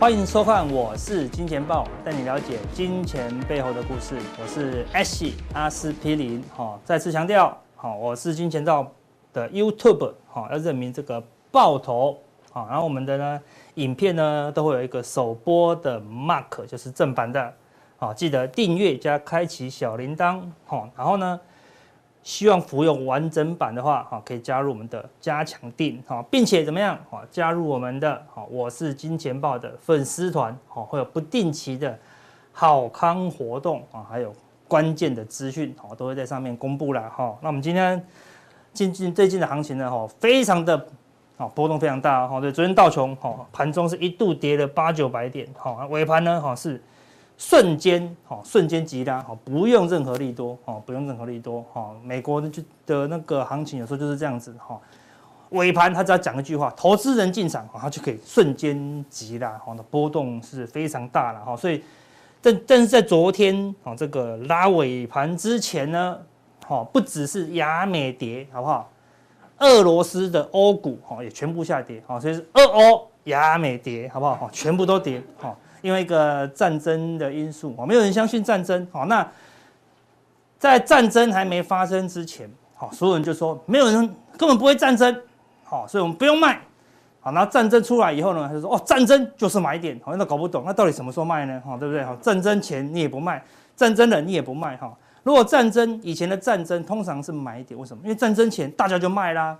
欢迎收看，我是金钱豹，带你了解金钱背后的故事。我是 S 阿司匹林，哈，再次强调，好，我是金钱豹的 YouTube，好，要认明这个爆头，好，然后我们的呢影片呢都会有一个首播的 mark，就是正版的，好，记得订阅加开启小铃铛，好，然后呢。希望服用完整版的话，哈，可以加入我们的加强錠，哈，并且怎么样，哈，加入我们的，哈，我是金钱豹的粉丝团，哈，会有不定期的好康活动，啊，还有关键的资讯，哈，都会在上面公布了，哈。那我们今天近近最近的行情呢，哈，非常的，啊，波动非常大，哈，对，昨天道琼，哈，盘中是一度跌了八九百点，哈，尾盘呢，哈，是。瞬间，哈，瞬间急拉，哈，不用任何利多，哈，不用任何利多，哈，美国的就的那个行情有时候就是这样子，哈，尾盘他只要讲一句话，投资人进场，哈，他就可以瞬间急拉，哈，那波动是非常大了，哈，所以，但但是在昨天，哈，这个拉尾盘之前呢，哈，不只是亚美跌，好不好？俄罗斯的欧股，哈，也全部下跌，哈，所以是俄欧亚美跌，好不好？哈，全部都跌，哈。因为一个战争的因素，哦，没有人相信战争，好，那在战争还没发生之前，好，所有人就说没有人根本不会战争，好，所以我们不用卖，好，然后战争出来以后呢，他就说哦，战争就是买点，好，那搞不懂，那到底什么时候卖呢？哈，对不对？哈，战争前你也不卖，战争了你也不卖，哈，如果战争以前的战争通常是买点，为什么？因为战争前大家就卖啦，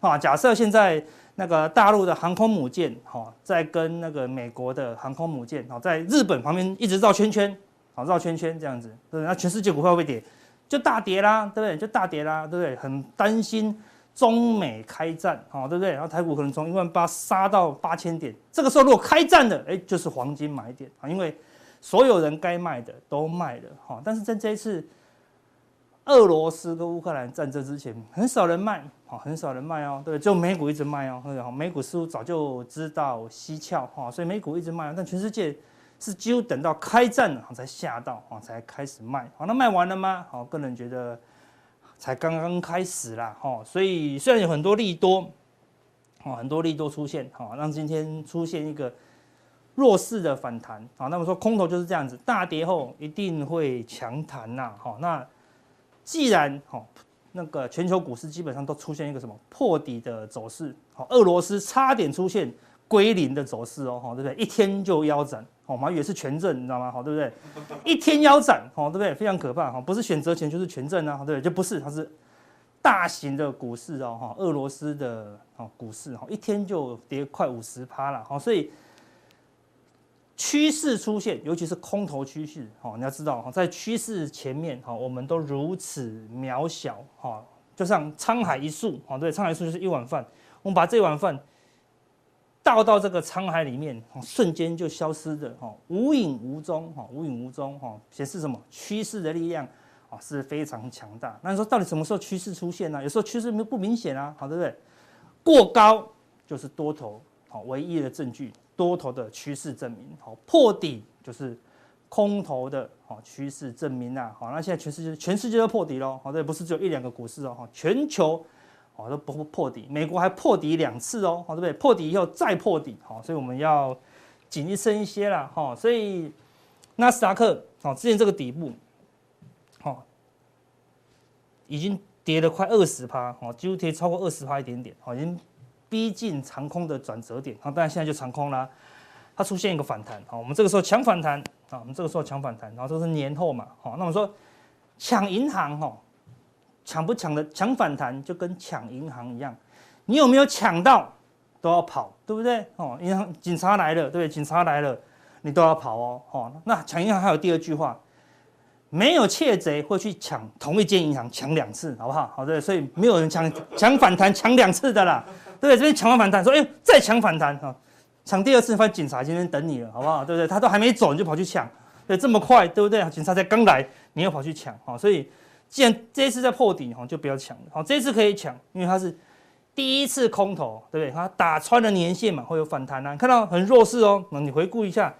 啊，假设现在。那个大陆的航空母舰，哈，在跟那个美国的航空母舰，哈，在日本旁边一直绕圈圈，好绕圈圈这样子，那全世界股票会跌，就大跌啦，对不对？就大跌啦，对不对？很担心中美开战，哈，对不对？然后台股可能从一万八杀到八千点，这个时候如果开战了，哎，就是黄金买点啊，因为所有人该卖的都卖了，哈。但是在这一次。俄罗斯跟乌克兰战争之前，很少人卖，好，很少人卖哦，对，只有美股一直卖哦，对，美股似乎早就知道蹊跷，哈，所以美股一直卖，但全世界是几乎等到开战了才吓到，啊，才开始卖，好，那卖完了吗？好，个人觉得才刚刚开始啦，哈，所以虽然有很多利多，哦，很多利多出现，好，让今天出现一个弱势的反弹，好，那么说空头就是这样子，大跌后一定会强弹呐，好，那。既然哈那个全球股市基本上都出现一个什么破底的走势，好，俄罗斯差点出现归零的走势哦，哈，对不对？一天就腰斩，好，我们以为是权证，你知道吗？好，对不对？一天腰斩，好，对不对？非常可怕，哈，不是选择权就是权证啊，对不对？就不是，它是大型的股市哦，哈，俄罗斯的哦股市，哈，一天就跌快五十趴了，好，所以。趋势出现，尤其是空头趋势，哈，你要知道哈，在趋势前面，哈，我们都如此渺小，哈，就像沧海一粟，哈，对，沧海一粟就是一碗饭，我们把这碗饭倒到这个沧海里面，瞬间就消失的，哈，无影无踪，哈，无影无踪，哈，显示什么？趋势的力量啊是非常强大。那你说到底什么时候趋势出现呢？有时候趋势不明显啊，好，对不对？过高就是多头，好，唯一的证据。多头的趋势证明，好，破底就是空头的好趋势证明呐，好，那现在全世界全世界都破底喽，好，这也不是只有一两个股市哦，哈，全球哦都不破底，美国还破底两次哦，好，对不对？破底以后再破底，好，所以我们要谨慎一些啦，哈，所以纳斯达克，好，之前这个底部，好，已经跌了快二十趴，好，几乎跌超过二十趴一点点，好，已经。逼近长空的转折点，好，当然现在就长空啦。它出现一个反弹，好，我们这个时候抢反弹，啊，我们这个时候抢反弹，然后这是年后嘛，好，那我们说抢银行，哈，抢不抢的抢反弹就跟抢银行一样，你有没有抢到都要跑，对不对？哦，银行警察来了，对？警察来了，你都要跑哦，哦，那抢银行还有第二句话。没有窃贼会去抢同一间银行抢两次，好不好？好的，所以没有人抢抢反弹抢两次的啦，对不对？这边抢完反弹，说哎，再抢反弹哈，抢第二次，发现警察今天等你了，好不好？对不对？他都还没走，你就跑去抢，对，这么快，对不对？警察才刚来，你又跑去抢，好，所以既然这一次在破底，哈，就不要抢了，好，这次可以抢，因为它是第一次空头，对不对？它打穿了年线嘛，会有反弹啊，看到很弱势哦，那你回顾一下，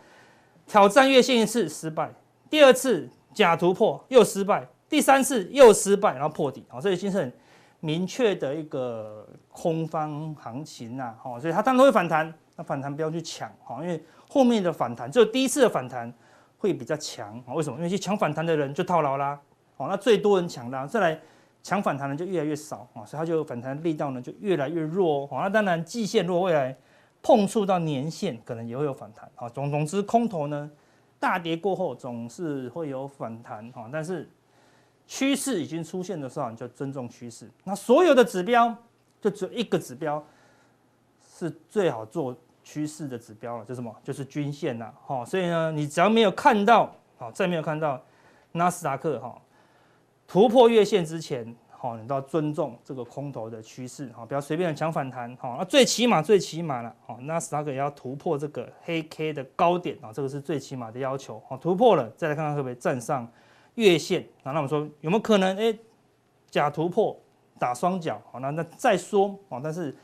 挑战月线一次失败，第二次。假突破又失败，第三次又失败，然后破底，好，这已经是很明确的一个空方行情呐，好，所以它当然会反弹，那反弹不要去抢，好，因为后面的反弹，只有第一次的反弹会比较强啊？为什么？因为去抢反弹的人就套牢啦，哦，那最多人抢的，再来抢反弹的就越来越少啊，所以它就反弹力道呢就越来越弱哦。那当然，季线如果未来碰触到年线，可能也会有反弹啊。总总之，空头呢大跌过后总是会有反弹哈，但是趋势已经出现的时候，你就尊重趋势。那所有的指标就只有一个指标。是最好做趋势的指标了，就什么？就是均线呐，哈，所以呢，你只要没有看到，好，再没有看到纳斯达克哈突破月线之前，好，你都要尊重这个空头的趋势，好，不要随便的抢反弹，好，那最起码最起码了，好，纳斯达克也要突破这个黑 K 的高点啊，这个是最起码的要求，好，突破了再来看看会不会站上月线啊？那我们说有没有可能？哎，假突破打双脚，好，那那再说啊，但是。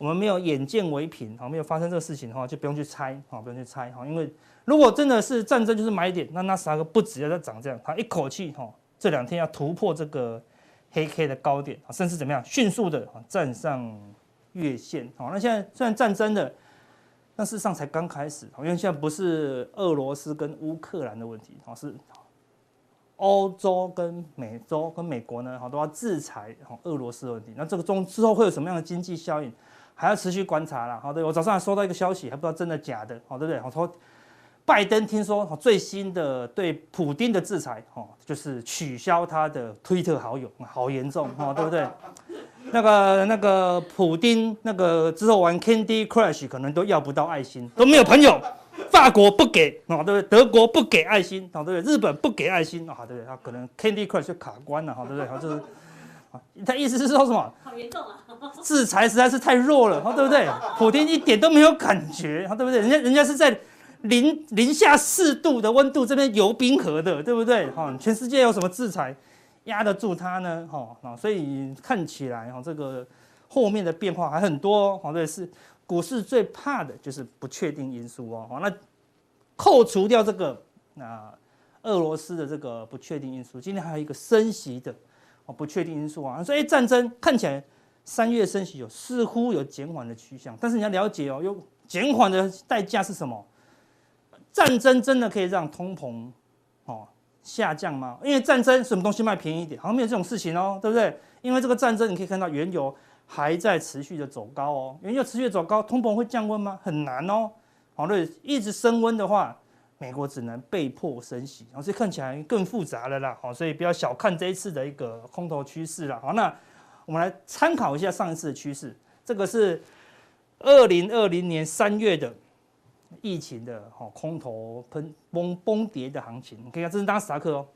我们没有眼见为凭，好，没有发生这个事情的话，就不用去猜，好，不用去猜，哈，因为如果真的是战争就是买点，那纳斯达克不止要再涨这样，它一口气，哈，这两天要突破这个黑 K 的高点，甚至怎么样，迅速的站上月线，好，那现在虽然战争的，但事实上才刚开始，因为现在不是俄罗斯跟乌克兰的问题，好，是欧洲跟美洲跟美国呢，好，都要制裁俄罗斯的问题，那这个中之后会有什么样的经济效应？还要持续观察啦，好，对，我早上还收到一个消息，还不知道真的假的，好，对不对？我说拜登听说最新的对普丁的制裁，哦，就是取消他的推特好友，好严重，哦，对不对？那个那个普丁那个之后玩 Candy Crush 可能都要不到爱心，都没有朋友。法国不给，啊，对不对？德国不给爱心，啊，对不对？日本不给爱心，啊，对不对？他可能 Candy Crush 就卡关了，哈，对不对？他，就是。他意思是说什么？好严重啊！制裁实在是太弱了，对不对？普京一点都没有感觉，对不对？人家人家是在零零下四度的温度这边游冰河的，对不对？哈，全世界有什么制裁压得住他呢？哈，所以看起来哈，这个后面的变化还很多。哈，对，是股市最怕的就是不确定因素哦。那扣除掉这个那俄罗斯的这个不确定因素，今天还有一个升息的哦。不确定因素啊，所以战争看起来三月升息有似乎有减缓的趋向，但是你要了解哦，有减缓的代价是什么？战争真的可以让通膨哦下降吗？因为战争什么东西卖便宜一点，好像没有这种事情哦，对不对？因为这个战争你可以看到原油还在持续的走高哦，原油持续走高，通膨会降温吗？很难哦，好，对，一直升温的话。美国只能被迫升息，然后所以看起来更复杂了啦，好，所以不要小看这一次的一个空头趋势了，好，那我们来参考一下上一次的趋势，这个是二零二零年三月的疫情的哈空头喷崩崩跌的行情，你可以看这是纳斯达克哦，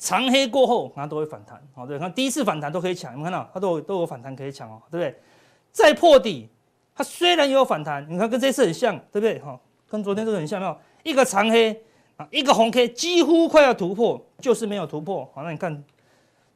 长黑过后它都会反弹，好，对，看第一次反弹都可以抢，你们看到它都有都有反弹可以抢哦，对不对？再破底，它虽然也有反弹，你看跟这次很像，对不对？哈，跟昨天这个很像，没有？一个长黑啊，一个红 K，几乎快要突破，就是没有突破。好，那你看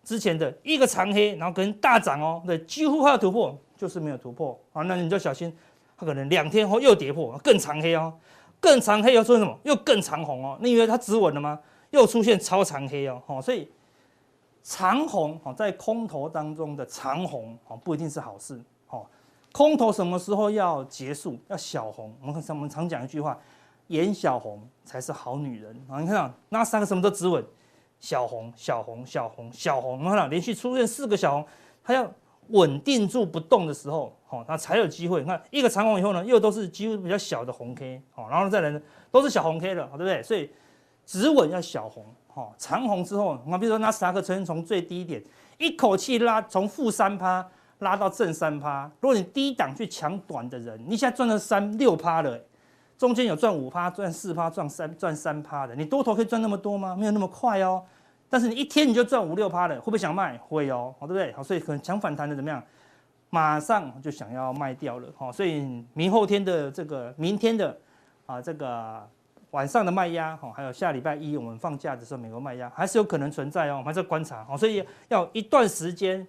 之前的一个长黑，然后跟大涨哦，对，几乎快要突破，就是没有突破。好，那你就小心，它可能两天后又跌破，更长黑哦，更长黑又出现什么？又更长红哦。你以为它止稳了吗？又出现超长黑哦。好，所以长红好，在空头当中的长红好，不一定是好事。好，空头什么时候要结束？要小红。我们我们常讲一句话。演小红才是好女人啊！你看啊，那三个什么都止稳，小红、小红、小红、小红，你看，连续出现四个小红，它要稳定住不动的时候，好，它才有机会。你看一个长红以后呢，又都是几乎比较小的红 K，好，然后再来呢，都是小红 K 了，对不对？所以止稳要小红，好，长红之后，你，比如说纳斯达克曾经从最低点一口气拉从负三趴拉到正三趴，如果你低档去抢短的人，你现在赚了三六趴了。中间有赚五趴、赚四趴、赚三赚三趴的，你多头可以赚那么多吗？没有那么快哦。但是你一天你就赚五六趴了，会不会想卖？会哦，好对不对？好，所以可能抢反弹的怎么样？马上就想要卖掉了。好，所以明后天的这个、明天的啊这个晚上的卖压，哈，还有下礼拜一我们放假的时候美国卖压还是有可能存在哦，我们还在观察。好，所以要一段时间。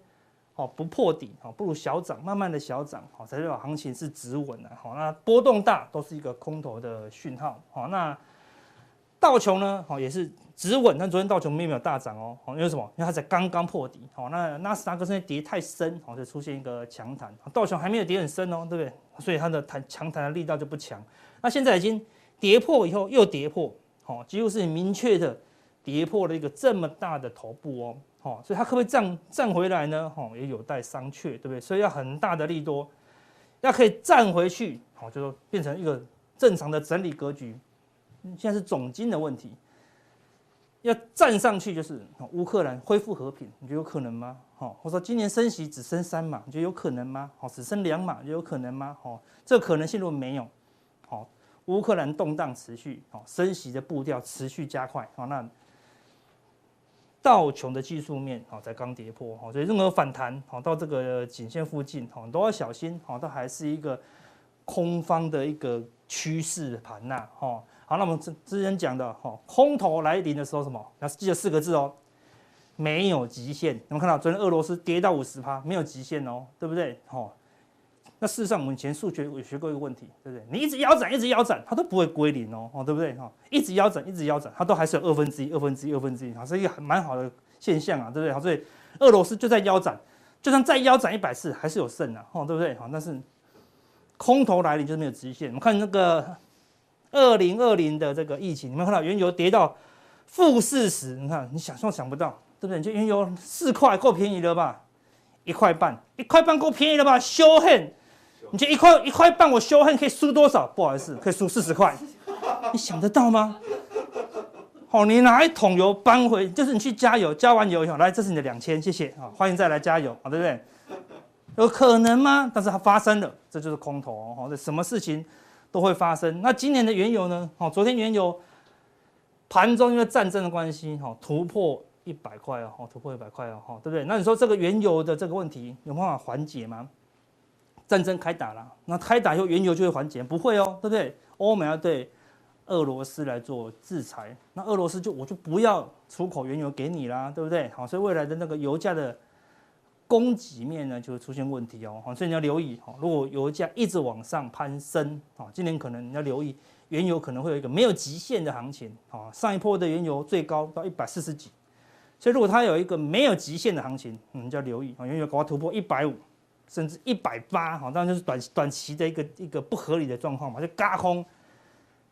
哦，不破底，哦，不如小涨，慢慢的小涨，好，才代表行情是止稳的，好，那波动大都是一个空头的讯号，好，那道琼呢，好，也是止稳，但昨天道琼并没有大涨哦，好，因为什么？因为它才刚刚破底，好，那纳斯达克现在跌太深，好，就出现一个强弹，道琼还没有跌很深哦，对不对？所以它的弹强弹的力道就不强，那现在已经跌破以后又跌破，好，几乎是明确的跌破了一个这么大的头部哦，好，所以它可不可以站站回来呢？好，也有待商榷，对不对？所以要很大的利多，要可以站回去，好，就说变成一个正常的整理格局。现在是总经的问题。要站上去就是乌克兰恢复和平，你觉得有可能吗？好，我说今年升息只升三码，你觉得有可能吗？好，只升两码，有可能吗？好，这个可能性如果没有，乌克兰动荡持续，好，升息的步调持续加快，好，那道琼的技术面好，才刚跌破，好，所以任何反弹好到这个颈线附近，好都要小心，好，它还是一个空方的一个趋势盘呐，哈。好，那我们之之前讲的哈，空头来临的时候，什么？要记得四个字哦，没有极限。有没有看到昨天俄罗斯跌到五十趴，没有极限哦，对不对？哦，那事实上我们以前数学有学过一个问题，对不对？你一直腰斩，一直腰斩，它都不会归零哦，哦，对不对？哈，一直腰斩，一直腰斩，它都还是有二分之一、二分之一、二分之一，啊，是一个蛮好的现象啊，对不对？好，所以俄罗斯就在腰斩，就算再腰斩一百次，还是有胜啊，哦，对不对？好，但是空头来临就是没有极限。我们看那个。二零二零的这个疫情，你们看到原油跌到负四十，你看你想象想不到，对不对？就原油四块够便宜了吧？一块半，一块半够便宜了吧？修恨，你这一块一块半，我修恨可以输多少？不好意思，可以输四十块，你想得到吗？好，你拿一桶油搬回，就是你去加油，加完油以后，来，这是你的两千，谢谢啊，欢迎再来加油，好，对不对？有可能吗？但是它发生了，这就是空头哦，这什么事情？都会发生。那今年的原油呢？好，昨天原油盘中因为战争的关系，哈，突破一百块哦，突破一百块哦，哈，对不对？那你说这个原油的这个问题有办法缓解吗？战争开打了，那开打以后原油就会缓解？不会哦，对不对？欧美要对俄罗斯来做制裁，那俄罗斯就我就不要出口原油给你啦，对不对？好，所以未来的那个油价的。供给面呢就会出现问题哦，好所以你要留意哈，如果油价一直往上攀升啊，今年可能你要留意原油可能会有一个没有极限的行情啊，上一波的原油最高到一百四十几，所以如果它有一个没有极限的行情，你就要留意啊，原油搞到突破一百五甚至一百八，哈，当然就是短短期的一个一个不合理的状况嘛，就轧空，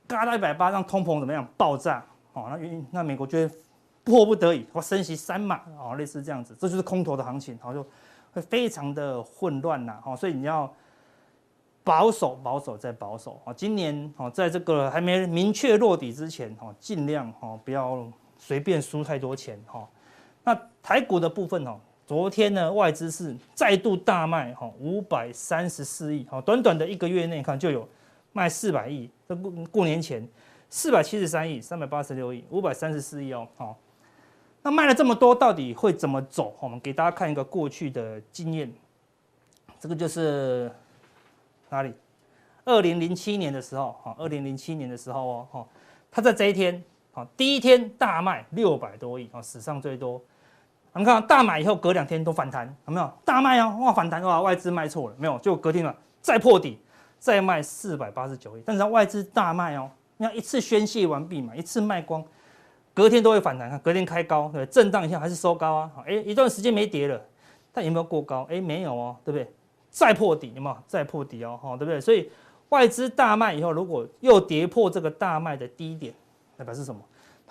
轧到一百八，让通膨怎么样爆炸，哦，那那美国就会。迫不得已，或升息三码啊，类似这样子，这就是空头的行情，好，就会非常的混乱呐，好，所以你要保守、保守再保守啊。今年哦，在这个还没明确落底之前，哦，尽量哦不要随便输太多钱哈。那台股的部分哦，昨天呢外资是再度大卖哈，五百三十四亿，好，短短的一个月内看就有卖四百亿，这过过年前四百七十三亿，三百八十六亿，五百三十四亿哦，好。那卖了这么多，到底会怎么走？我们给大家看一个过去的经验。这个就是哪里？二零零七年的时候，哈，二零零七年的时候哦，哈，他在这一天，哈，第一天大卖六百多亿，啊，史上最多。我们看大买以后，隔两天都反弹，有没有？大卖哦，哇，反弹哇，外资卖错了，没有？就隔天了，再破底，再卖四百八十九亿。但是外资大卖哦，你看一次宣泄完毕嘛，一次卖光。隔天都会反弹，看隔天开高，对，震荡一下还是收高啊？哎，一段时间没跌了，但有没有过高？哎，没有哦，对不对？再破底有没有？再破底哦，哈，对不对？所以外资大卖以后，如果又跌破这个大卖的低点，代表是什么？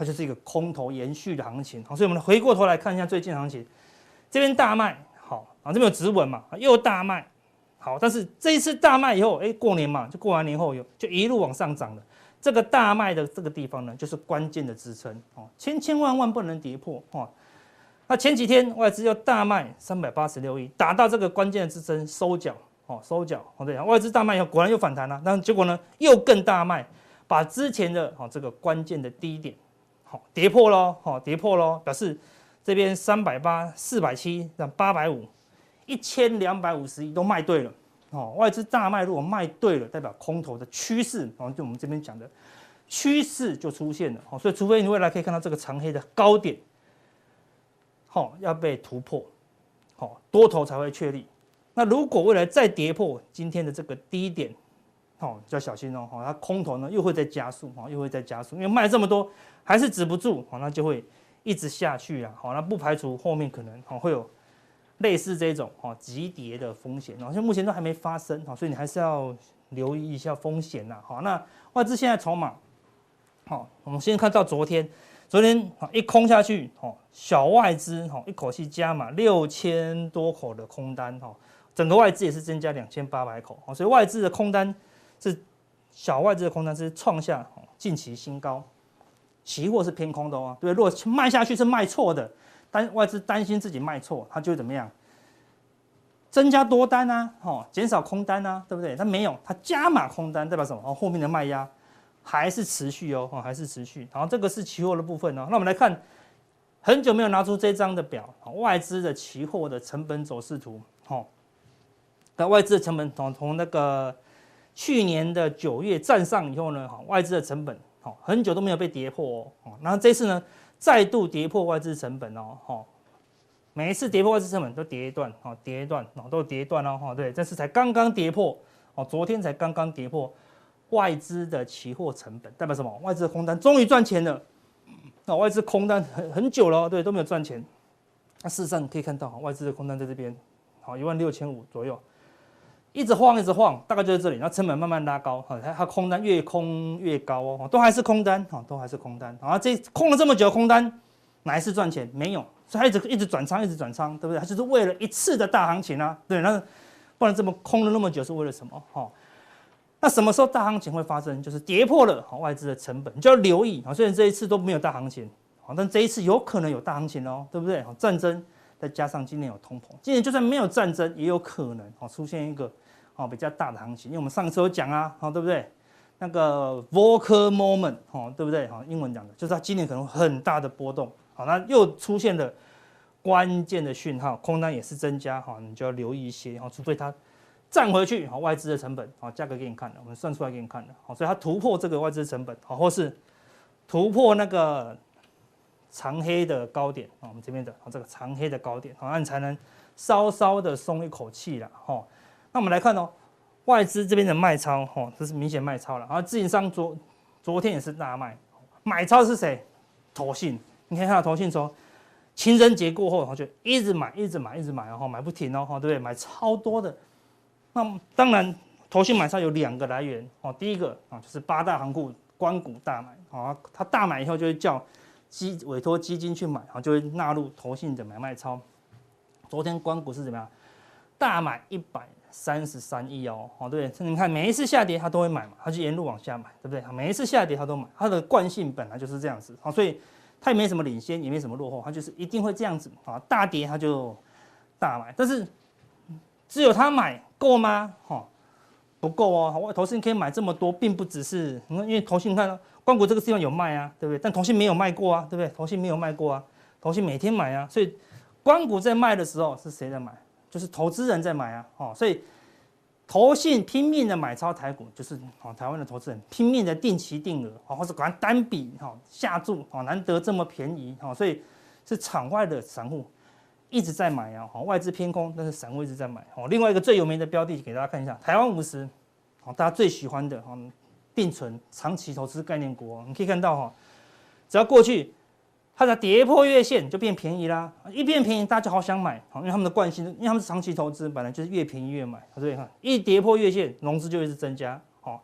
它就是一个空头延续的行情。好，所以我们回过头来看一下最近行情，这边大卖好啊，这边有止稳嘛，又大卖好，但是这一次大卖以后，哎，过年嘛，就过完年后有就一路往上涨了。这个大卖的这个地方呢，就是关键的支撑哦，千千万万不能跌破哦。那前几天外资又大卖三百八十六亿，打到这个关键的支撑收脚哦，收脚哦，对，外资大卖以后果然又反弹了，但结果呢又更大卖，把之前的哦这个关键的低点好跌破喽，好跌破喽，表示这边三百八、四百七、这样八百五、一千两百五十亿都卖对了。哦，外资大卖，如果卖对了，代表空头的趋势，哦，就我们这边讲的趋势就出现了。哦，所以除非你未来可以看到这个长黑的高点，好，要被突破，好，多头才会确立。那如果未来再跌破今天的这个低点，哦，要小心哦，它空头呢又会再加速，哈，又会再加速，因为卖这么多还是止不住，哦，那就会一直下去啊，好，那不排除后面可能哦会有。类似这种哈急跌的风险，好像目前都还没发生，哈，所以你还是要留意一下风险呐，好，那外资现在筹码，好，我们先看到昨天，昨天一空下去，哈，小外资哈一口气加码六千多口的空单，哈，整个外资也是增加两千八百口，所以外资的空单是小外资的空单是创下近期新高，期货是偏空的哦，对，如果卖下去是卖错的。担外资担心自己卖错，它就会怎么样？增加多单啊，哦，减少空单啊，对不对？它没有，它加码空单，代表什么？哦，后面的卖压还是持续哦，哦，还是持续。然后这个是期货的部分哦。那我们来看，很久没有拿出这张的表，外资的期货的成本走势图，哦，那外资的成本从从那个去年的九月站上以后呢，哈，外资的成本，哦，很久都没有被跌破哦。然后这次呢？再度跌破外资成本哦，哈，每一次跌破外资成本都跌一段，哦，跌一段，哦，都跌一段哦，哈，对，这次才刚刚跌破，哦，昨天才刚刚跌破外资的期货成本，代表什么？外资的空单终于赚钱了，那外资空单很很久了，对，都没有赚钱。那事实上你可以看到，外资的空单在这边，好，一万六千五左右。一直晃，一直晃，大概就是这里，然后成本慢慢拉高，哈，它它空单越空越高哦，都还是空单，哈，都还是空单，然后，这空了这么久空单，哪一次赚钱？没有，所以它一直一直转仓，一直转仓，对不对？它就是为了一次的大行情啊，对，那不然这么空了那么久是为了什么？哈，那什么时候大行情会发生？就是跌破了外资的成本，你就要留意啊。虽然这一次都没有大行情，但这一次有可能有大行情哦，对不对？战争再加上今年有通膨，今年就算没有战争，也有可能哦出现一个。哦，比较大的行情，因为我们上次有讲啊，哦，对不对？那个 Volcker moment，哦，对不对？哦，英文讲的就是它今年可能很大的波动，好，那又出现了关键的讯号，空单也是增加，哈，你就要留意一些，哈，除非它站回去，好，外资的成本，好，价格给你看了，我们算出来给你看了，好，所以它突破这个外资成本，好，或是突破那个长黑的高点，啊，我们这边的，啊，这个长黑的高点，好，那你才能稍稍的松一口气了，哈。那我们来看哦，外资这边的卖超，哈，这是明显卖超了。然后自营商昨昨天也是大卖，买超是谁？投信。你可以看到投信说，情人节过后，然后就一直买，一直买，一直买，然后买不停哦，哈，对不对？买超多的。那当然，投信买超有两个来源哦。第一个啊，就是八大行库官股大买，啊，他大买以后就会叫基委托基金去买，然后就会纳入投信的买卖超。昨天官股是怎么样？大买一百。三十三亿哦，哦对，你看每一次下跌它都会买嘛，它就沿路往下买，对不对？每一次下跌它都买，它的惯性本来就是这样子，好，所以它也没什么领先，也没什么落后，它就是一定会这样子啊。大跌它就大买，但是只有它买够吗？哈，不够哦。我投信可以买这么多，并不只是，因为投信你看光谷这个地方有卖啊，对不对？但同信没有卖过啊，对不对？同信没有卖过啊，同信每天买啊，所以光谷在卖的时候是谁在买？就是投资人在买啊，哦，所以投信拼命的买超台股，就是哦，台湾的投资人拼命的定期定额，哦，或者赶快单笔哈下注，哦，难得这么便宜，哦，所以是场外的散户一直在买啊，哦，外资偏空，但是散户一直在买，哦，另外一个最有名的标的给大家看一下，台湾五十，哦，大家最喜欢的哦，定存长期投资概念股，哦，你可以看到哈，只要过去。它的跌破月线就变便宜啦，一变便宜大家就好想买，因为他们的惯性，因为他们是长期投资，本来就是越便宜越买，所以看一跌破月线，融资就一直增加，哦，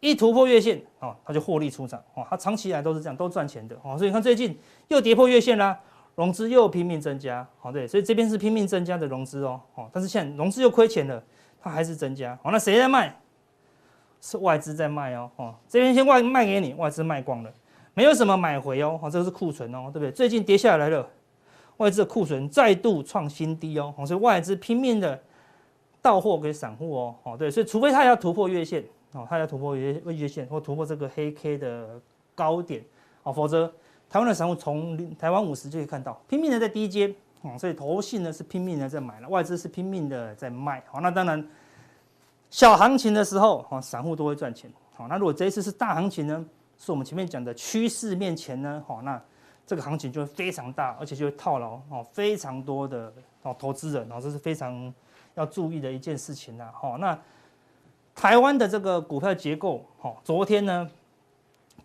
一突破月线，哦，它就获利出场，哦，它长期以来都是这样，都赚钱的，哦，所以你看最近又跌破月线啦，融资又拼命增加，哦，对，所以这边是拼命增加的融资哦，哦，但是现在融资又亏钱了，它还是增加，哦，那谁在卖？是外资在卖哦，哦，这边先外卖给你，外资卖光了。没有什么买回哦，这个是库存哦，对不对？最近跌下来了，外资的库存再度创新低哦，所以外资拼命的到货给散户哦，哦对，所以除非他要突破月线哦，他要突破月月线或突破这个黑 K 的高点哦，否则台湾的散户从台湾五十就可以看到拼命的在低接哦，所以投信呢是拼命的在买了，外资是拼命的在卖，好，那当然小行情的时候哦，散户都会赚钱，好，那如果这一次是大行情呢？是我们前面讲的趋势面前呢，好，那这个行情就会非常大，而且就会套牢哦，非常多的哦投资人哦，这是非常要注意的一件事情呐，好，那台湾的这个股票结构，好，昨天呢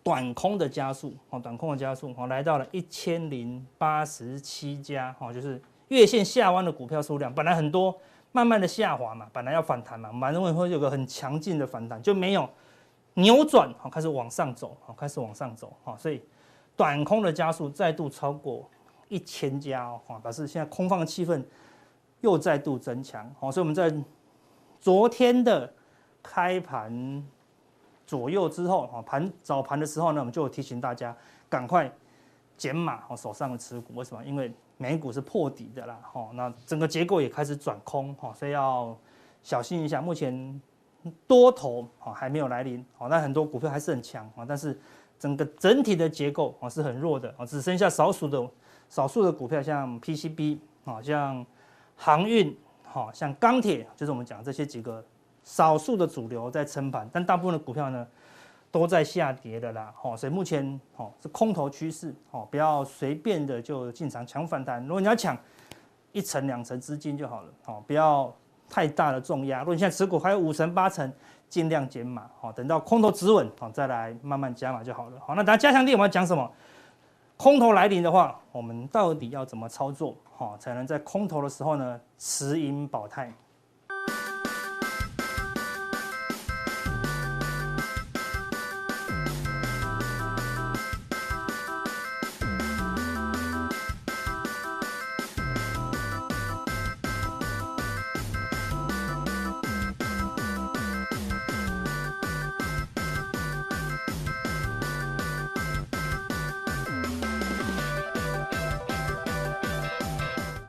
短空的加速，哦，短空的加速，哦，来到了一千零八十七家，哦，就是月线下弯的股票数量本来很多，慢慢的下滑嘛，本来要反弹嘛，蛮认为会有个很强劲的反弹，就没有扭转，好，开始往上走，好，开始往上走，好，所以短空的加速再度超过一千家哦，好，表示现在空方的气氛又再度增强，好，所以我们在昨天的开盘左右之后，哈，盘早盘的时候呢，我们就提醒大家赶快减码，好，手上的持股，为什么？因为美股是破底的啦，吼，那整个结构也开始转空，吼，所以要小心一下。目前多头哦还没有来临，哦，那很多股票还是很强啊，但是整个整体的结构哦是很弱的，哦，只剩下少数的少数的股票，像 PCB 啊，像航运，好，像钢铁，就是我们讲这些几个少数的主流在撑盘，但大部分的股票呢，都在下跌的啦，吼，所以目前吼是空头趋势，吼，不要随便的就进场抢反弹。如果你要抢一层两层资金就好了，吼，不要太大的重压。如果你现在持股还有五成八成，尽量减码，吼，等到空头止稳，好再来慢慢加码就好了。好，那等下加强錠我们要讲什么？空头来临的话，我们到底要怎么操作，好才能在空头的时候呢持盈保泰？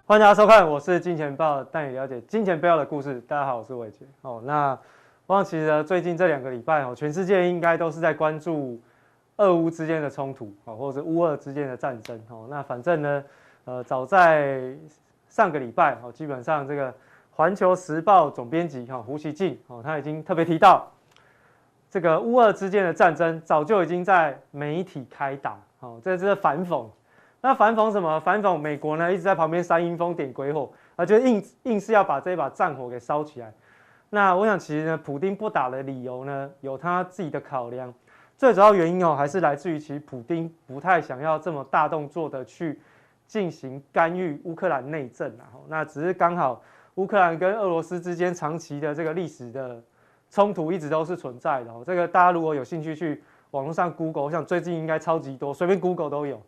欢迎大家收看，我是金钱爆，带你了解金钱背后的故事。大家好，我是伟杰。哦，那我想其实最近这两个礼拜哦，全世界应该都是在关注俄乌之间的冲突哦，或者是乌俄之间的战争哦。那反正呢，呃，早在上个礼拜哦，基本上这个《环球时报》总编辑哈胡锡进哦，他已经特别提到，这个乌俄之间的战争早就已经在媒体开打哦，这是反讽。那反讽什么？反讽美国呢，一直在旁边煽阴风点鬼火，啊，就硬硬是要把这一把战火给烧起来。那我想，其实呢，普丁不打的理由呢，有他自己的考量。最主要原因哦，还是来自于其实普丁不太想要这么大动作的去进行干预乌克兰内政然啊。那只是刚好乌克兰跟俄罗斯之间长期的这个历史的冲突一直都是存在的。这个大家如果有兴趣去网络上 Google，我想最近应该超级多，随便 Google 都有。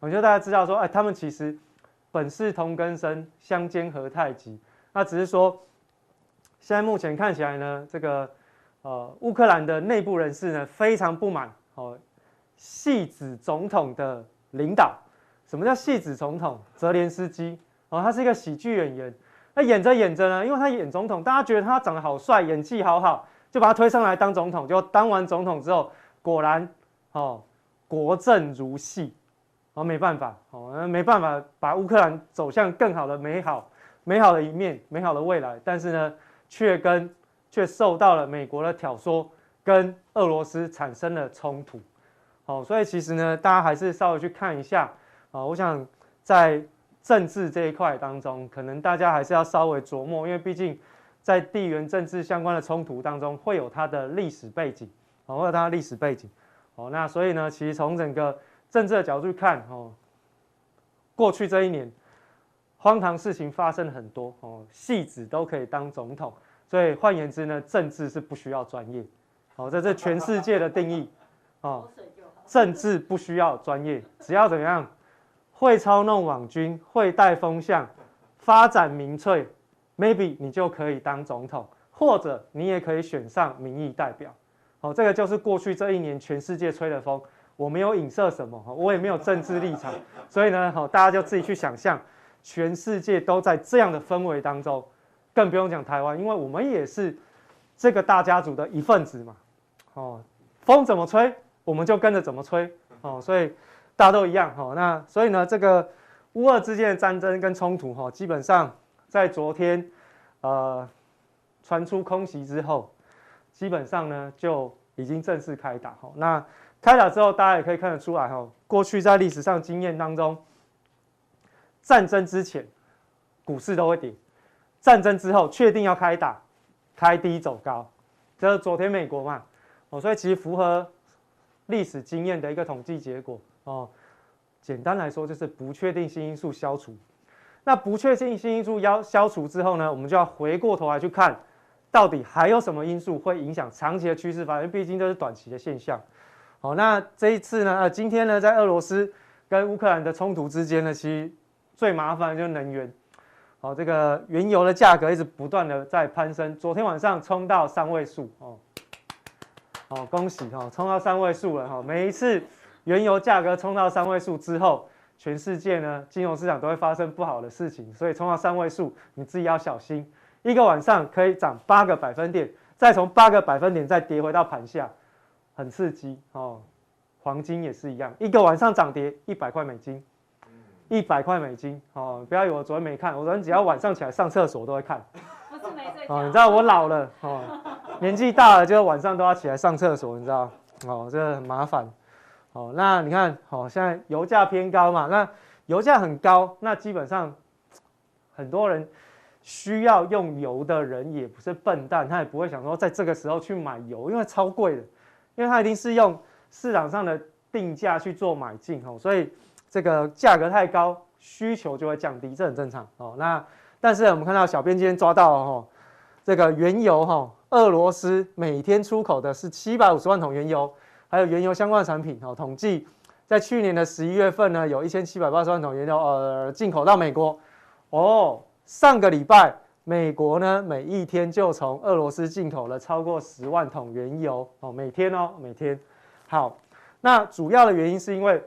我觉得大家知道说，哎，他们其实本是同根生，相煎何太急。那只是说，现在目前看起来呢，这个呃乌克兰的内部人士呢非常不满哦，戏子总统的领导。什么叫戏子总统？泽连斯基哦，他是一个喜剧演员。那演着演着呢，因为他演总统，大家觉得他长得好帅，演技好好，就把他推上来当总统。就当完总统之后，果然哦，国政如戏。哦，没办法，哦，没办法把乌克兰走向更好的美好、美好的一面、美好的未来，但是呢，却跟却受到了美国的挑唆，跟俄罗斯产生了冲突。哦，所以其实呢，大家还是稍微去看一下啊。我想在政治这一块当中，可能大家还是要稍微琢磨，因为毕竟在地缘政治相关的冲突当中，会有它的历史背景，哦，会有它的历史背景。好，那所以呢，其实从整个政治的角度去看，哦，过去这一年，荒唐事情发生很多，哦，戏子都可以当总统，所以换言之呢，政治是不需要专业，哦，这全世界的定义，哦，政治不需要专业，只要怎么样，会操弄网军，会带风向，发展民粹，maybe 你就可以当总统，或者你也可以选上民意代表，哦，这个就是过去这一年全世界吹的风。我没有影射什么，我也没有政治立场，所以呢，好，大家就自己去想象，全世界都在这样的氛围当中，更不用讲台湾，因为我们也是这个大家族的一份子嘛，哦，风怎么吹，我们就跟着怎么吹，哦，所以大家都一样，哈，那所以呢，这个乌俄之间的战争跟冲突，哈，基本上在昨天，呃，传出空袭之后，基本上呢就已经正式开打，哈，那。开打之后，大家也可以看得出来，哈，过去在历史上经验当中，战争之前股市都会跌，战争之后确定要开打，开低走高，这是昨天美国嘛，哦，所以其实符合历史经验的一个统计结果哦。简单来说，就是不确定性因素消除，那不确定性因素要消除之后呢，我们就要回过头来去看，到底还有什么因素会影响长期的趋势发展？毕竟这是短期的现象。好，那这一次呢，呃，今天呢，在俄罗斯跟乌克兰的冲突之间呢，其实最麻烦的就是能源。好，这个原油的价格一直不断的在攀升，昨天晚上冲到三位数哦。哦，恭喜哈，冲到三位数了哈！每一次原油价格冲到三位数之后，全世界呢金融市场都会发生不好的事情，所以冲到三位数，你自己要小心。一个晚上可以涨八个百分点，再从八个百分点再跌回到盘下，很刺激哦。黄金也是一样，一个晚上涨跌一百块美金，一百块美金哦！不要以为我昨天没看，我昨天只要晚上起来上厕所都会看。不是没睡觉哦，你知道我老了哦。年纪大了，就晚上都要起来上厕所，你知道？哦，这个很麻烦。哦，那你看，哦，现在油价偏高嘛，那油价很高，那基本上很多人需要用油的人也不是笨蛋，他也不会想说在这个时候去买油，因为超贵的，因为它一定是用市场上的定价去做买进哦，所以这个价格太高，需求就会降低，这很正常哦。那但是我们看到小编今天抓到了哈，这个原油哈。俄罗斯每天出口的是七百五十万桶原油，还有原油相关的产品。哦，统计在去年的十一月份呢，有一千七百八十万桶原油呃进口到美国。哦，上个礼拜美国呢每一天就从俄罗斯进口了超过十万桶原油。哦，每天哦，每天。好，那主要的原因是因为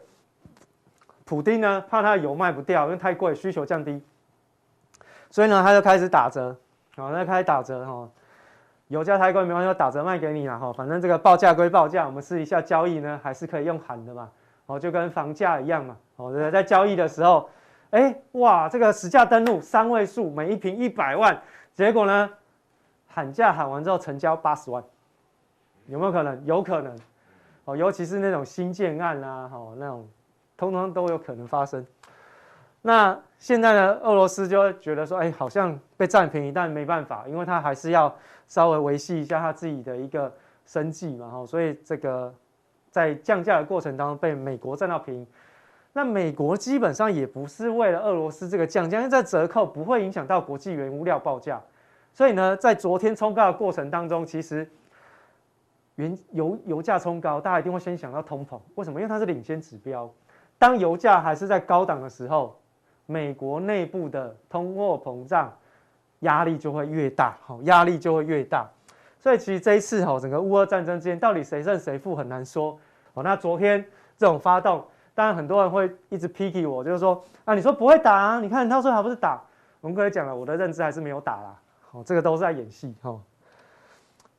普丁呢怕他的油卖不掉，因为太贵，需求降低，所以呢他就开始打折。好，那开始打折哈。油价太贵没关系，打折卖给你了哈。反正这个报价归报价，我们试一下交易呢，还是可以用喊的嘛。哦，就跟房价一样嘛。哦，在交易的时候，哎，哇，这个实价登录三位数，每一坪一百万，结果呢，喊价喊完之后成交八十万，有没有可能？有可能。哦，尤其是那种新建案啊，哦，那种通通都有可能发生。那现在呢，俄罗斯就会觉得说，哎，好像被占便宜，但没办法，因为他还是要。稍微维系一下他自己的一个生计嘛，哈，所以这个在降价的过程当中被美国占到便宜。那美国基本上也不是为了俄罗斯这个降价，因为在折扣不会影响到国际原物料报价。所以呢，在昨天冲高的过程当中，其实原油油价冲高，大家一定会先想到通膨。为什么？因为它是领先指标。当油价还是在高档的时候，美国内部的通货膨胀。压力就会越大，好，压力就会越大，所以其实这一次哈，整个乌俄战争之间到底谁胜谁负很难说。好，那昨天这种发动，当然很多人会一直 picky 我，就是说啊，你说不会打啊？你看他说还不是打？我们刚才讲了，我的认知还是没有打啦。哦，这个都是在演戏哈。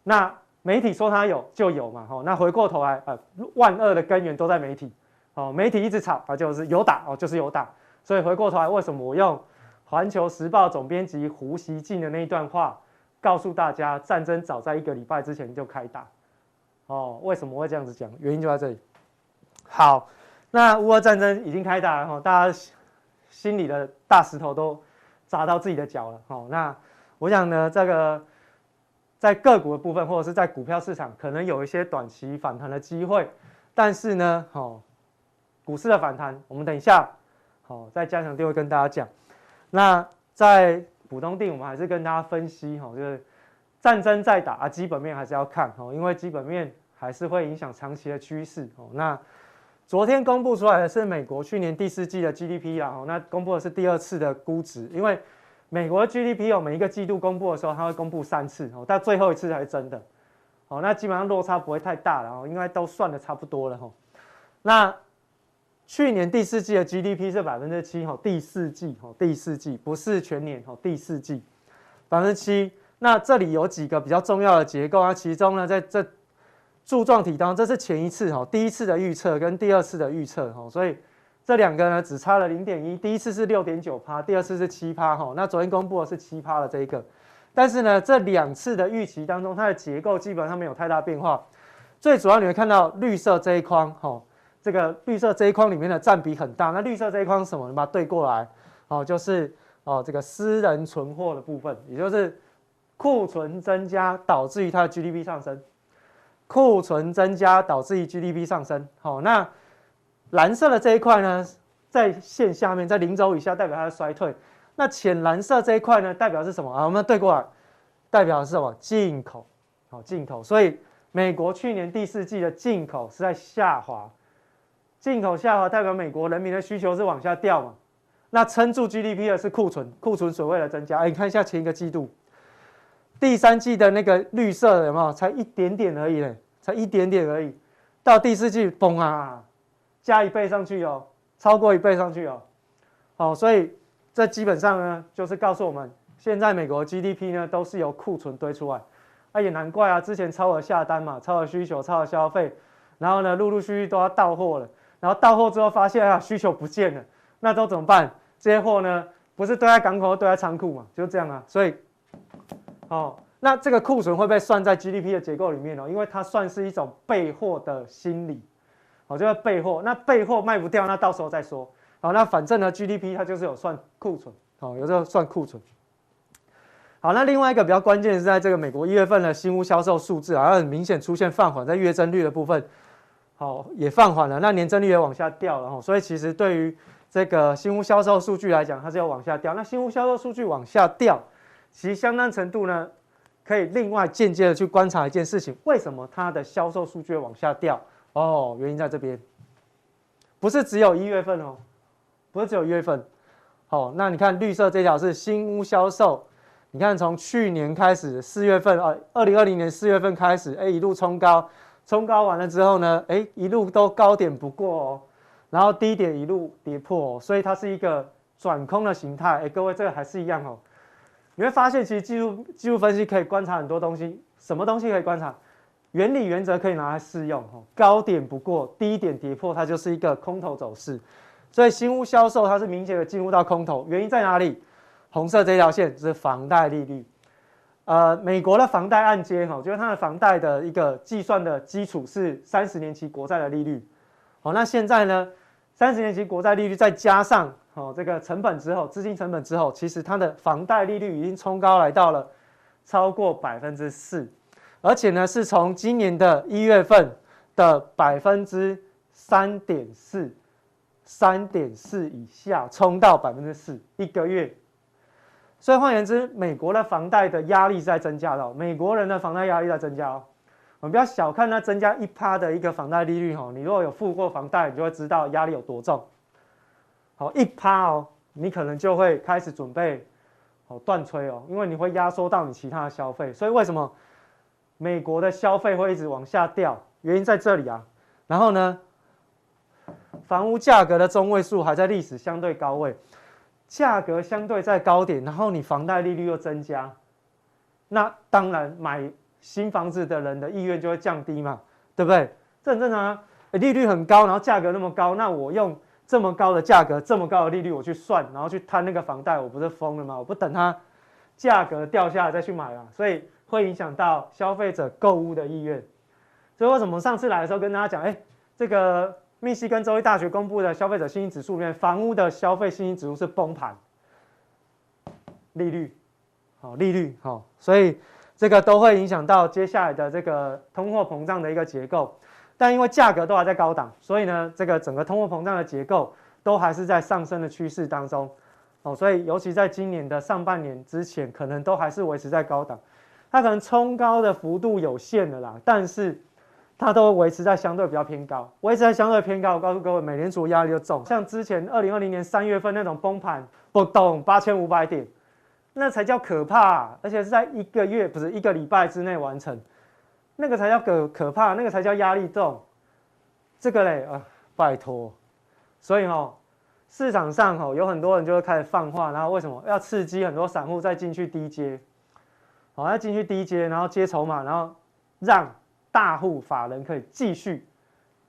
那媒体说他有就有嘛，哈，那回过头来啊，万恶的根源都在媒体。哦，媒体一直吵啊，就是有打哦，就是有打。所以回过头来，为什么我用？环球时报总编辑胡锡进的那一段话，告诉大家，战争早在一个礼拜之前就开打。哦，为什么会这样子讲？原因就在这里。好，那乌俄战争已经开打了哈，大家心里的大石头都砸到自己的脚了。哦，那我想呢，这个在个股的部分，或者是在股票市场，可能有一些短期反弹的机会，但是呢，哦，股市的反弹，我们等一下，好，在加强錠会跟大家讲。那在普通地，我们还是跟大家分析哈，就是战争在打啊，基本面还是要看哈，因为基本面还是会影响长期的趋势哦。那昨天公布出来的是美国去年第四季的 GDP 啊，那公布的是第二次的估值，因为美国的 GDP 哦，每一个季度公布的时候，它会公布三次哦，但最后一次才是真的哦。那基本上落差不会太大了哦，应该都算得差不多了哈。那去年第四季的 GDP 是百分之七，哈，第四季，哈，第四季不是全年，哈，第四季百分之七。那这里有几个比较重要的结构啊，其中呢，在这柱状体当中，这是前一次，哈，第一次的预测跟第二次的预测，哈，所以这两个呢只差了零点一，第一次是六点九趴，第二次是七趴，哈。那昨天公布的是七趴的这一个，但是呢，这两次的预期当中，它的结构基本上没有太大变化。最主要你会看到绿色这一框，哈。这个绿色这一框里面的占比很大，那绿色这一框是什么？你把它对过来，哦，就是哦这个私人存货的部分，也就是库存增加导致于它的 GDP 上升，库存增加导致于 GDP 上升。好，那蓝色的这一块呢，在线下面，在零轴以下代表它的衰退，那浅蓝色这一块呢，代表是什么啊？我们对过来，代表是什么？进口，好，进口。所以美国去年第四季的进口是在下滑，进口下滑代表美国人民的需求是往下掉嘛？那撑住 GDP 的是库存，库存所谓的增加。哎，你看一下前一个季度，第三季的那个绿色的有没有？才一点点而已嘞，才一点点而已。到第四季，嘣啊，加一倍上去哦，超过一倍上去哦。好，所以。这基本上呢，就是告诉我们，现在美国 GDP 呢都是由库存堆出来，啊也难怪啊，之前超额下单嘛，超额需求，超额消费，然后呢陆陆续续都要到货了，然后到货之后发现啊需求不见了，那都怎么办？这些货呢不是堆在港口，堆在仓库嘛，就这样啊。所以，哦，那这个库存会被算在 GDP 的结构里面哦，因为它算是一种备货的心理，哦，就是备货，那备货卖不掉，那到时候再说。好，那反正呢，GDP 它就是有算库存，好，有时候算库存。好，那另外一个比较关键是在这个美国一月份的新屋销售数字啊，很明显出现放缓，在月增率的部分，好也放缓了，那年增率也往下掉了哈，所以其实对于这个新屋销售数据来讲，它是要往下掉。那新屋销售数据往下掉，其实相当程度呢，可以另外间接的去观察一件事情，为什么它的销售数据往下掉？哦，原因在这边，不是只有一月份哦。不是只有一月份，好，那你看绿色这条是新屋销售，你看从去年开始四月份啊，二零二零年四月份开始，哎，一路冲高，冲高完了之后呢，哎，一路都高点不过哦，然后低点一路跌破哦，所以它是一个转空的形态，哎，各位这个还是一样哦，你会发现其实技术技术分析可以观察很多东西，什么东西可以观察？原理原则可以拿来适用哈，高点不过，低点跌破，它就是一个空头走势。所以新屋销售它是明显的进入到空头，原因在哪里？红色这条线是房贷利率，呃，美国的房贷按揭哈，就是它的房贷的一个计算的基础是三十年期国债的利率，好，那现在呢，三十年期国债利率再加上哦这个成本之后，资金成本之后，其实它的房贷利率已经冲高来到了超过百分之四，而且呢是从今年的一月份的百分之三点四。三点四以下冲到百分之四一个月，所以换言之，美国的房贷的压力在增加了。美国人的房贷压力在增加哦。我们不要小看它增加一趴的一个房贷利率哈，你如果有付过房贷，你就会知道压力有多重。好，一趴哦，你可能就会开始准备好断炊哦，因为你会压缩到你其他的消费。所以为什么美国的消费会一直往下掉？原因在这里啊。然后呢？房屋价格的中位数还在历史相对高位，价格相对在高点，然后你房贷利率又增加，那当然买新房子的人的意愿就会降低嘛，对不对？这很正常啊，利率很高，然后价格那么高，那我用这么高的价格、这么高的利率我去算，然后去摊那个房贷，我不是疯了吗？我不等它价格掉下来再去买啊，所以会影响到消费者购物的意愿。所以为什么上次来的时候跟大家讲，哎，这个。密西根州立大学公布的消费者信心指数里面，房屋的消费信心指数是崩盘，利率，好，利率，好，所以这个都会影响到接下来的这个通货膨胀的一个结构。但因为价格都还在高档，所以呢，这个整个通货膨胀的结构都还是在上升的趋势当中，哦，所以尤其在今年的上半年之前，可能都还是维持在高档，它可能冲高的幅度有限的啦，但是。它都维持在相对比较偏高，维持在相对偏高。我告诉各位，美联储压力就重，像之前二零二零年三月份那种崩盘，不动八千五百点，那才叫可怕，而且是在一个月不是一个礼拜之内完成，那个才叫可可怕，那个才叫压力重。这个嘞啊，拜托，所以哦，市场上哦有很多人就会开始放话，然后为什么要刺激很多散户再进去低接？好，要进去低接，然后接筹码，然后让。大户法人可以继续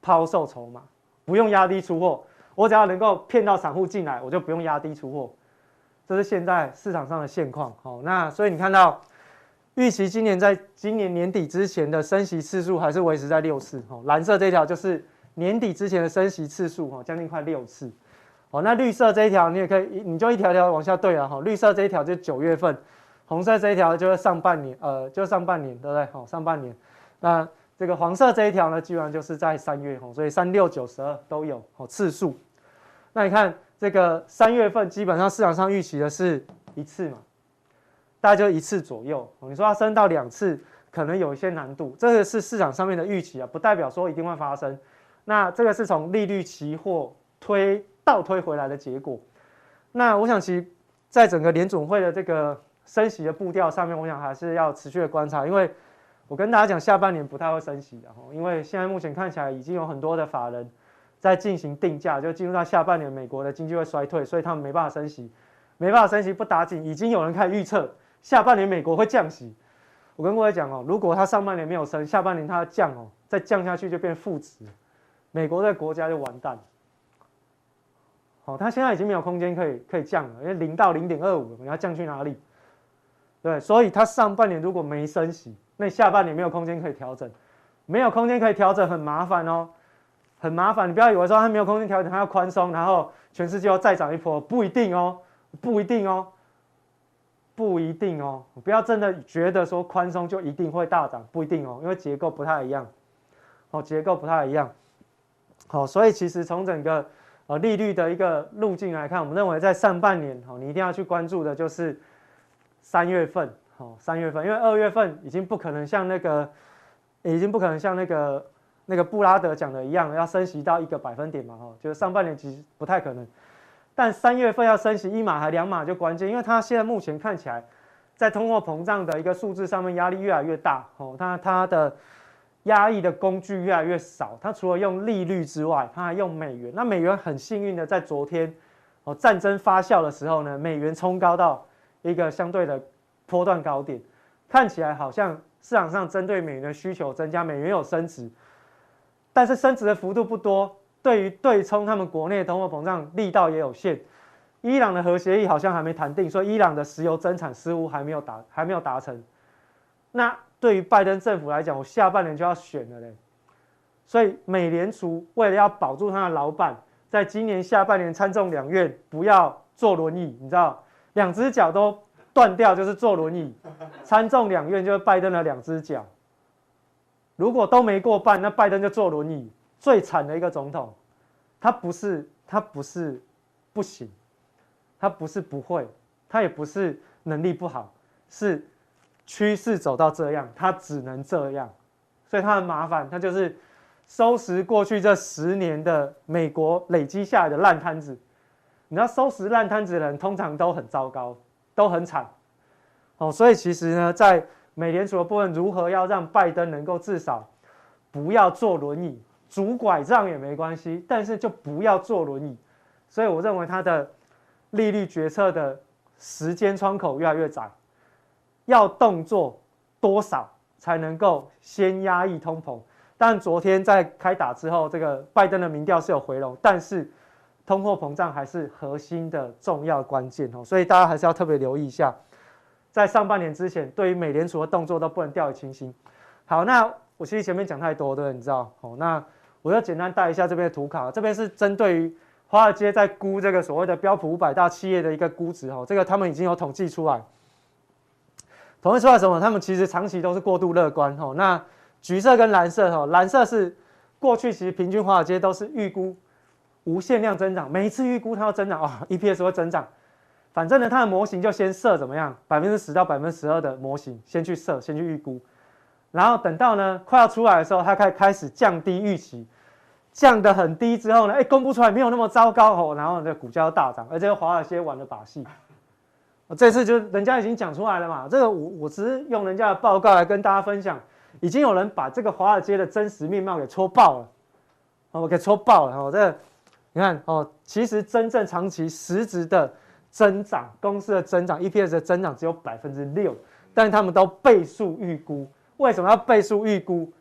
抛售筹码，不用压低出货。我只要能够骗到散户进来，我就不用压低出货。这是现在市场上的现况。好，那所以你看到预期今年在今年年底之前的升息次数还是维持在六次。哦，蓝色这条就是年底之前的升息次数，哦，将近快六次。哦，那绿色这一条你也可以，你就一条条往下对啊。哈，绿色这一条就九月份，红色这一条就是上半年，呃，就上半年，对不对？好，上半年。那这个黄色这一条呢，基本上就是在三月哦，所以三六九十二都有哦次数。那你看这个三月份基本上市场上预期的是一次嘛，大概就一次左右。你说它升到两次，可能有一些难度，这个是市场上面的预期啊，不代表说一定会发生。那这个是从利率期货推倒推回来的结果。那我想其在整个联总会的这个升息的步调上面，我想还是要持续的观察，因为我跟大家讲，下半年不太会升息的，因为现在目前看起来已经有很多的法人。在进行定价，就进入到下半年，美国的经济会衰退，所以他们没办法升息，没办法升息不打紧，已经有人开始预测下半年美国会降息。我跟各位讲哦，如果它上半年没有升，下半年它要降哦，再降下去就变负值，美国这个国家就完蛋。好，它现在已经没有空间可以可以降了，因为零到零点二五，你要降去哪里？对，所以它上半年如果没升息，那下半年没有空间可以调整，没有空间可以调整，很麻烦哦。很麻烦，你不要以为说它没有空间调整，它要宽松，然后全世界要再涨一波，不一定哦，不一定哦，不一定哦，不要真的觉得说宽松就一定会大涨，不一定哦，因为结构不太一样，哦，结构不太一样，好，所以其实从整个呃利率的一个路径来看，我们认为在上半年，哦，你一定要去关注的就是三月份，哦，三月份，因为二月份已经不可能像那个，已经不可能像那个。那个布拉德讲的一样，要升息到一个百分点嘛，哈，就是上半年其实不太可能，但三月份要升息一码还两码就关键，因为它现在目前看起来，在通货膨胀的一个数字上面压力越来越大，哦，它它的压抑的工具越来越少，它除了用利率之外，它还用美元。那美元很幸运的在昨天，哦，战争发酵的时候呢，美元冲高到一个相对的波段高点，看起来好像市场上针对美元的需求增加，美元有升值。但是升值的幅度不多，对于对冲他们国内通货膨胀力道也有限。伊朗的核协议好像还没谈定，所以伊朗的石油增产似乎还没有达还没有达成。那对于拜登政府来讲，我下半年就要选了嘞。所以美联储为了要保住他的老板，在今年下半年参众两院不要坐轮椅，你知道，两只脚都断掉就是坐轮椅。参众两院就是拜登的两只脚。如果都没过半，那拜登就坐轮椅，最惨的一个总统。他不是他不是不行，他不是不会，他也不是能力不好，是趋势走到这样，他只能这样。所以他很麻烦，他就是收拾过去这十年的美国累积下来的烂摊子。你知道收拾烂摊子的人通常都很糟糕，都很惨。哦，所以其实呢，在美联储的部分如何要让拜登能够至少不要坐轮椅，拄拐杖也没关系，但是就不要坐轮椅。所以我认为他的利率决策的时间窗口越来越窄，要动作多少才能够先压抑通膨？但昨天在开打之后，这个拜登的民调是有回笼，但是通货膨胀还是核心的重要关键哦，所以大家还是要特别留意一下。在上半年之前，对于美联储的动作都不能掉以轻心。好，那我其实前面讲太多，对？你知道？好，那我要简单带一下这边的图卡。这边是针对于华尔街在估这个所谓的标普五百大企业的一个估值。哈，这个他们已经有统计出来。统计出来什么？他们其实长期都是过度乐观。哈，那橘色跟蓝色，哈，蓝色是过去其实平均华尔街都是预估无限量增长，每一次预估它要增长啊，EPS 会增长。反正呢，它的模型就先设怎么样，百分之十到百分之十二的模型先去设，先去预估，然后等到呢快要出来的时候，它开开始降低预期，降得很低之后呢，哎，公布出来没有那么糟糕哦，然后这股价大涨，而且华尔街玩的把戏，我这次就人家已经讲出来了嘛，这个我我只是用人家的报告来跟大家分享，已经有人把这个华尔街的真实面貌给戳爆了，哦，我给戳爆了哦，这个你看哦，其实真正长期实质的。增长公司的增长，EPS 的增长只有百分之六，但他们都倍数预估。为什么要倍数预估？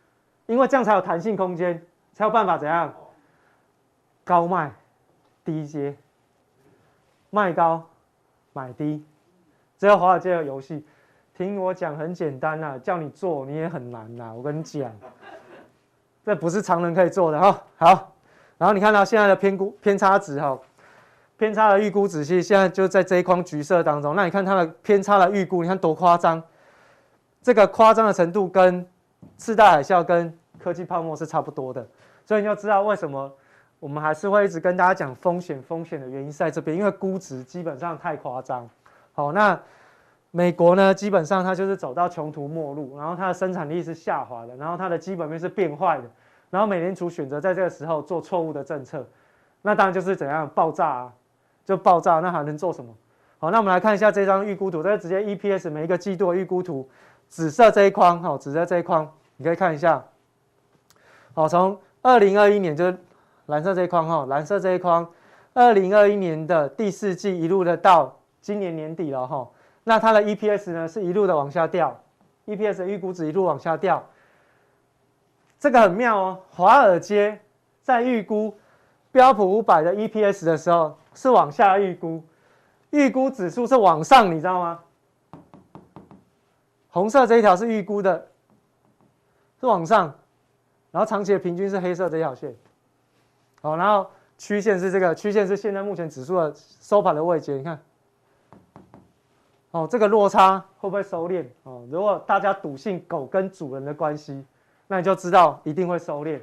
因为这样才有弹性空间，才有办法怎样？高卖低接，卖高买低，只有华尔街的游戏。听我讲很简单呐、啊，叫你做你也很难呐、啊。我跟你讲，这不是常人可以做的哈。好，然后你看到现在的偏估偏差值哈。偏差的预估仔细，现在就在这一框橘色当中。那你看它的偏差的预估，你看多夸张？这个夸张的程度跟次贷海啸、跟科技泡沫是差不多的，所以你就知道为什么我们还是会一直跟大家讲风险，风险的原因是在这边，因为估值基本上太夸张。好，那美国呢，基本上它就是走到穷途末路，然后它的生产力是下滑的，然后它的基本面是变坏的，然后美联储选择在这个时候做错误的政策，那当然就是怎样爆炸啊，就爆炸，那还能做什么？好，那我们来看一下这张预估图，这是直接 EPS 每一个季度的预估图，紫色这一框，哈，紫色这一框，你可以看一下。好，从二零二一年就是蓝色这一框哈，蓝色这一框，二零二一年的第四季一路的到今年年底了哈，那它的 EPS 呢是一路的往下掉，EPS 的预估值一路往下掉，这个很妙哦。华尔街在预估标普五百的 EPS 的时候是往下预估，预估指数是往上，你知道吗？红色这一条是预估的，是往上。然后长期的平均是黑色这条线，好，然后曲线是这个曲线是现在目前指数的收盘的位阶，你看，哦，这个落差会不会收敛？哦，如果大家笃信狗跟主人的关系，那你就知道一定会收敛。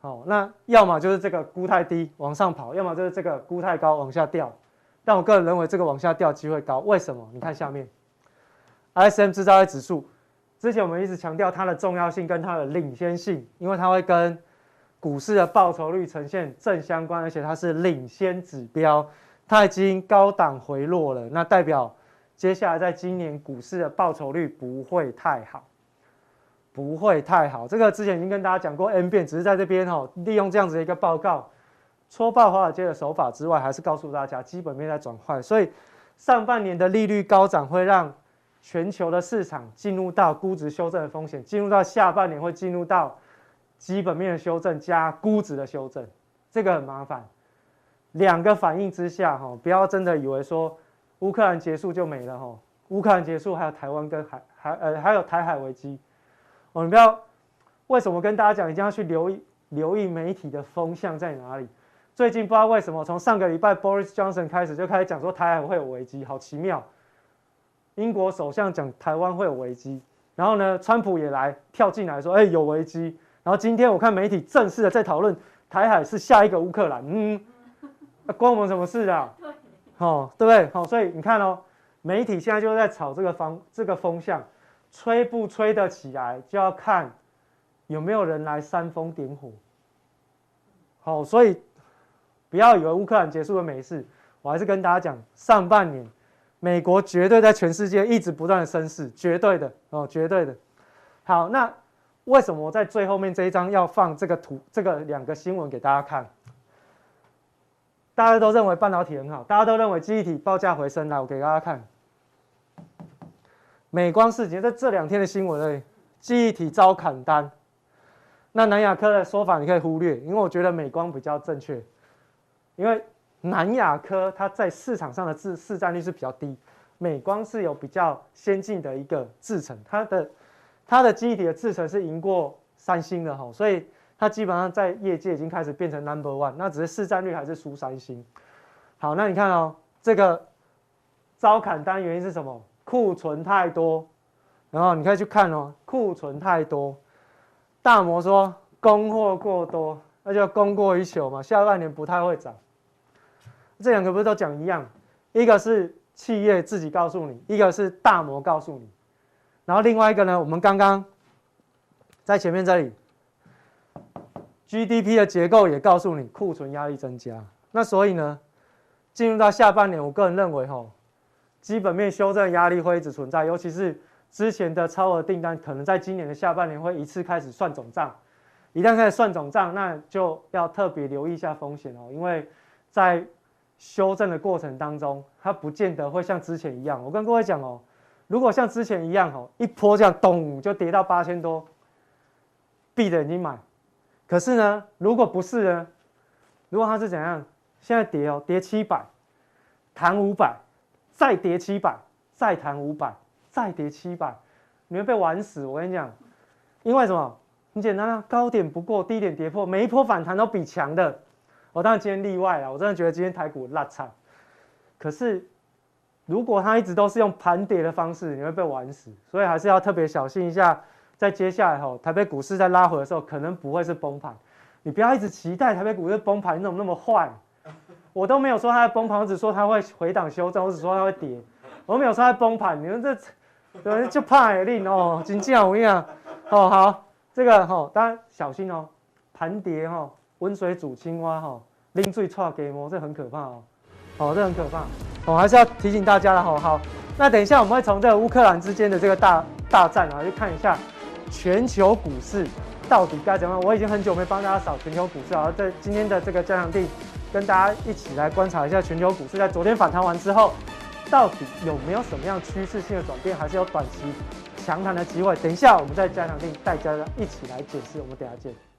好，那要么就是这个估太低往上跑，要么就是这个估太高往下掉。但我个人认为这个往下掉机会高，为什么？你看下面 S M 制造业指数。之前我们一直强调它的重要性跟它的领先性，因为它会跟股市的报酬率呈现正相关，而且它是领先指标，它已经高档回落了，那代表接下来在今年股市的报酬率不会太好，不会太好。这个之前已经跟大家讲过 N 遍，只是在这边哦，利用这样子的一个报告戳爆华尔街的手法之外，还是告诉大家基本面在转坏，所以上半年的利率高涨会让。全球的市场进入到估值修正的风险，进入到下半年会进入到基本面的修正加估值的修正，这个很麻烦。两个反应之下，哈，不要真的以为说乌克兰结束就没了，哈，乌克兰结束还有台湾跟海还呃还有台海危机，我们不要为什么跟大家讲一定要去留意留意媒体的风向在哪里？最近不知道为什么从上个礼拜 Boris Johnson 开始就开始讲说台海会有危机，好奇妙。英国首相讲台湾会有危机，然后呢，川普也来跳进来说，哎，有危机。然后今天我看媒体正式的在讨论台海是下一个乌克兰，嗯，关我们什么事啊？对，哦，对不对？好，所以你看哦，媒体现在就在炒这个方这个风向，吹不吹得起来，就要看有没有人来煽风点火。好，所以不要以为乌克兰结束了没事，我还是跟大家讲，上半年。美国绝对在全世界一直不断的升势，绝对的哦，绝对的。好，那为什么我在最后面这一张要放这个图，这个两个新闻给大家看？大家都认为半导体很好，大家都认为记忆体报价回升，来，我给大家看。美光事件在这两天的新闻里，记忆体遭砍单。那南亚科的说法你可以忽略，因为我觉得美光比较正确，因为。南亚科它在市场上的市市占率是比较低，美光是有比较先进的一个制程，它的它的记忆体的制程是赢过三星的哈，所以它基本上在业界已经开始变成 number one，那只是市占率还是输三星。好，那你看哦，这个遭砍单原因是什么？库存太多，然后你可以去看哦，库存太多，大摩说供货过多，那就供过于求嘛，下半年不太会涨。这两个不是都讲一样？一个是企业自己告诉你，一个是大摩告诉你，然后另外一个呢，我们刚刚在前面这里，GDP 的结构也告诉你库存压力增加。那所以呢，进入到下半年，我个人认为吼，基本面修正压力会一直存在，尤其是之前的超额订单，可能在今年的下半年会一次开始算总账。一旦开始算总账，那就要特别留意一下风险哦，因为在修正的过程当中，它不见得会像之前一样。我跟各位讲哦，如果像之前一样哦，一波这样咚就跌到八千多，闭着眼睛买。可是呢，如果不是呢，如果它是怎样，现在跌哦，跌七百，弹五百，再跌七百，再弹五百，再跌七百，你会被玩死。我跟你讲，因为什么？很简单啊，高点不过，低点跌破，每一波反弹都比强的。我当然今天例外了，我真的觉得今天台股烂惨。可是，如果它一直都是用盘跌的方式，你会被玩死。所以还是要特别小心一下，在接下来吼，台北股市在拉回的时候，可能不会是崩盘，你不要一直期待台北股市崩盘，你怎么那么坏？我都没有说它在崩盘，我只说它会回档修正，我只说它会跌，我没有说它崩盘。你们这有人就怕而令哦，紧张我跟你讲哦，好，这个哈、哦，大家小心哦，盘跌哈，温水煮青蛙哈，冷水踹鸡毛，这很可怕哦，哦，这很可怕，我、哦、还是要提醒大家了，好好。那等一下我们会从这个乌克兰之间的这个大大战啊，去看一下全球股市到底该怎么样。我已经很久没帮大家扫全球股市了，在今天的这个加强錠。跟大家一起来观察一下全球股市在昨天反弹完之后，到底有没有什么样趋势性的转变，还是有短期强弹的机会？等一下我们在加强錠带大家一起来解释。我们等下见。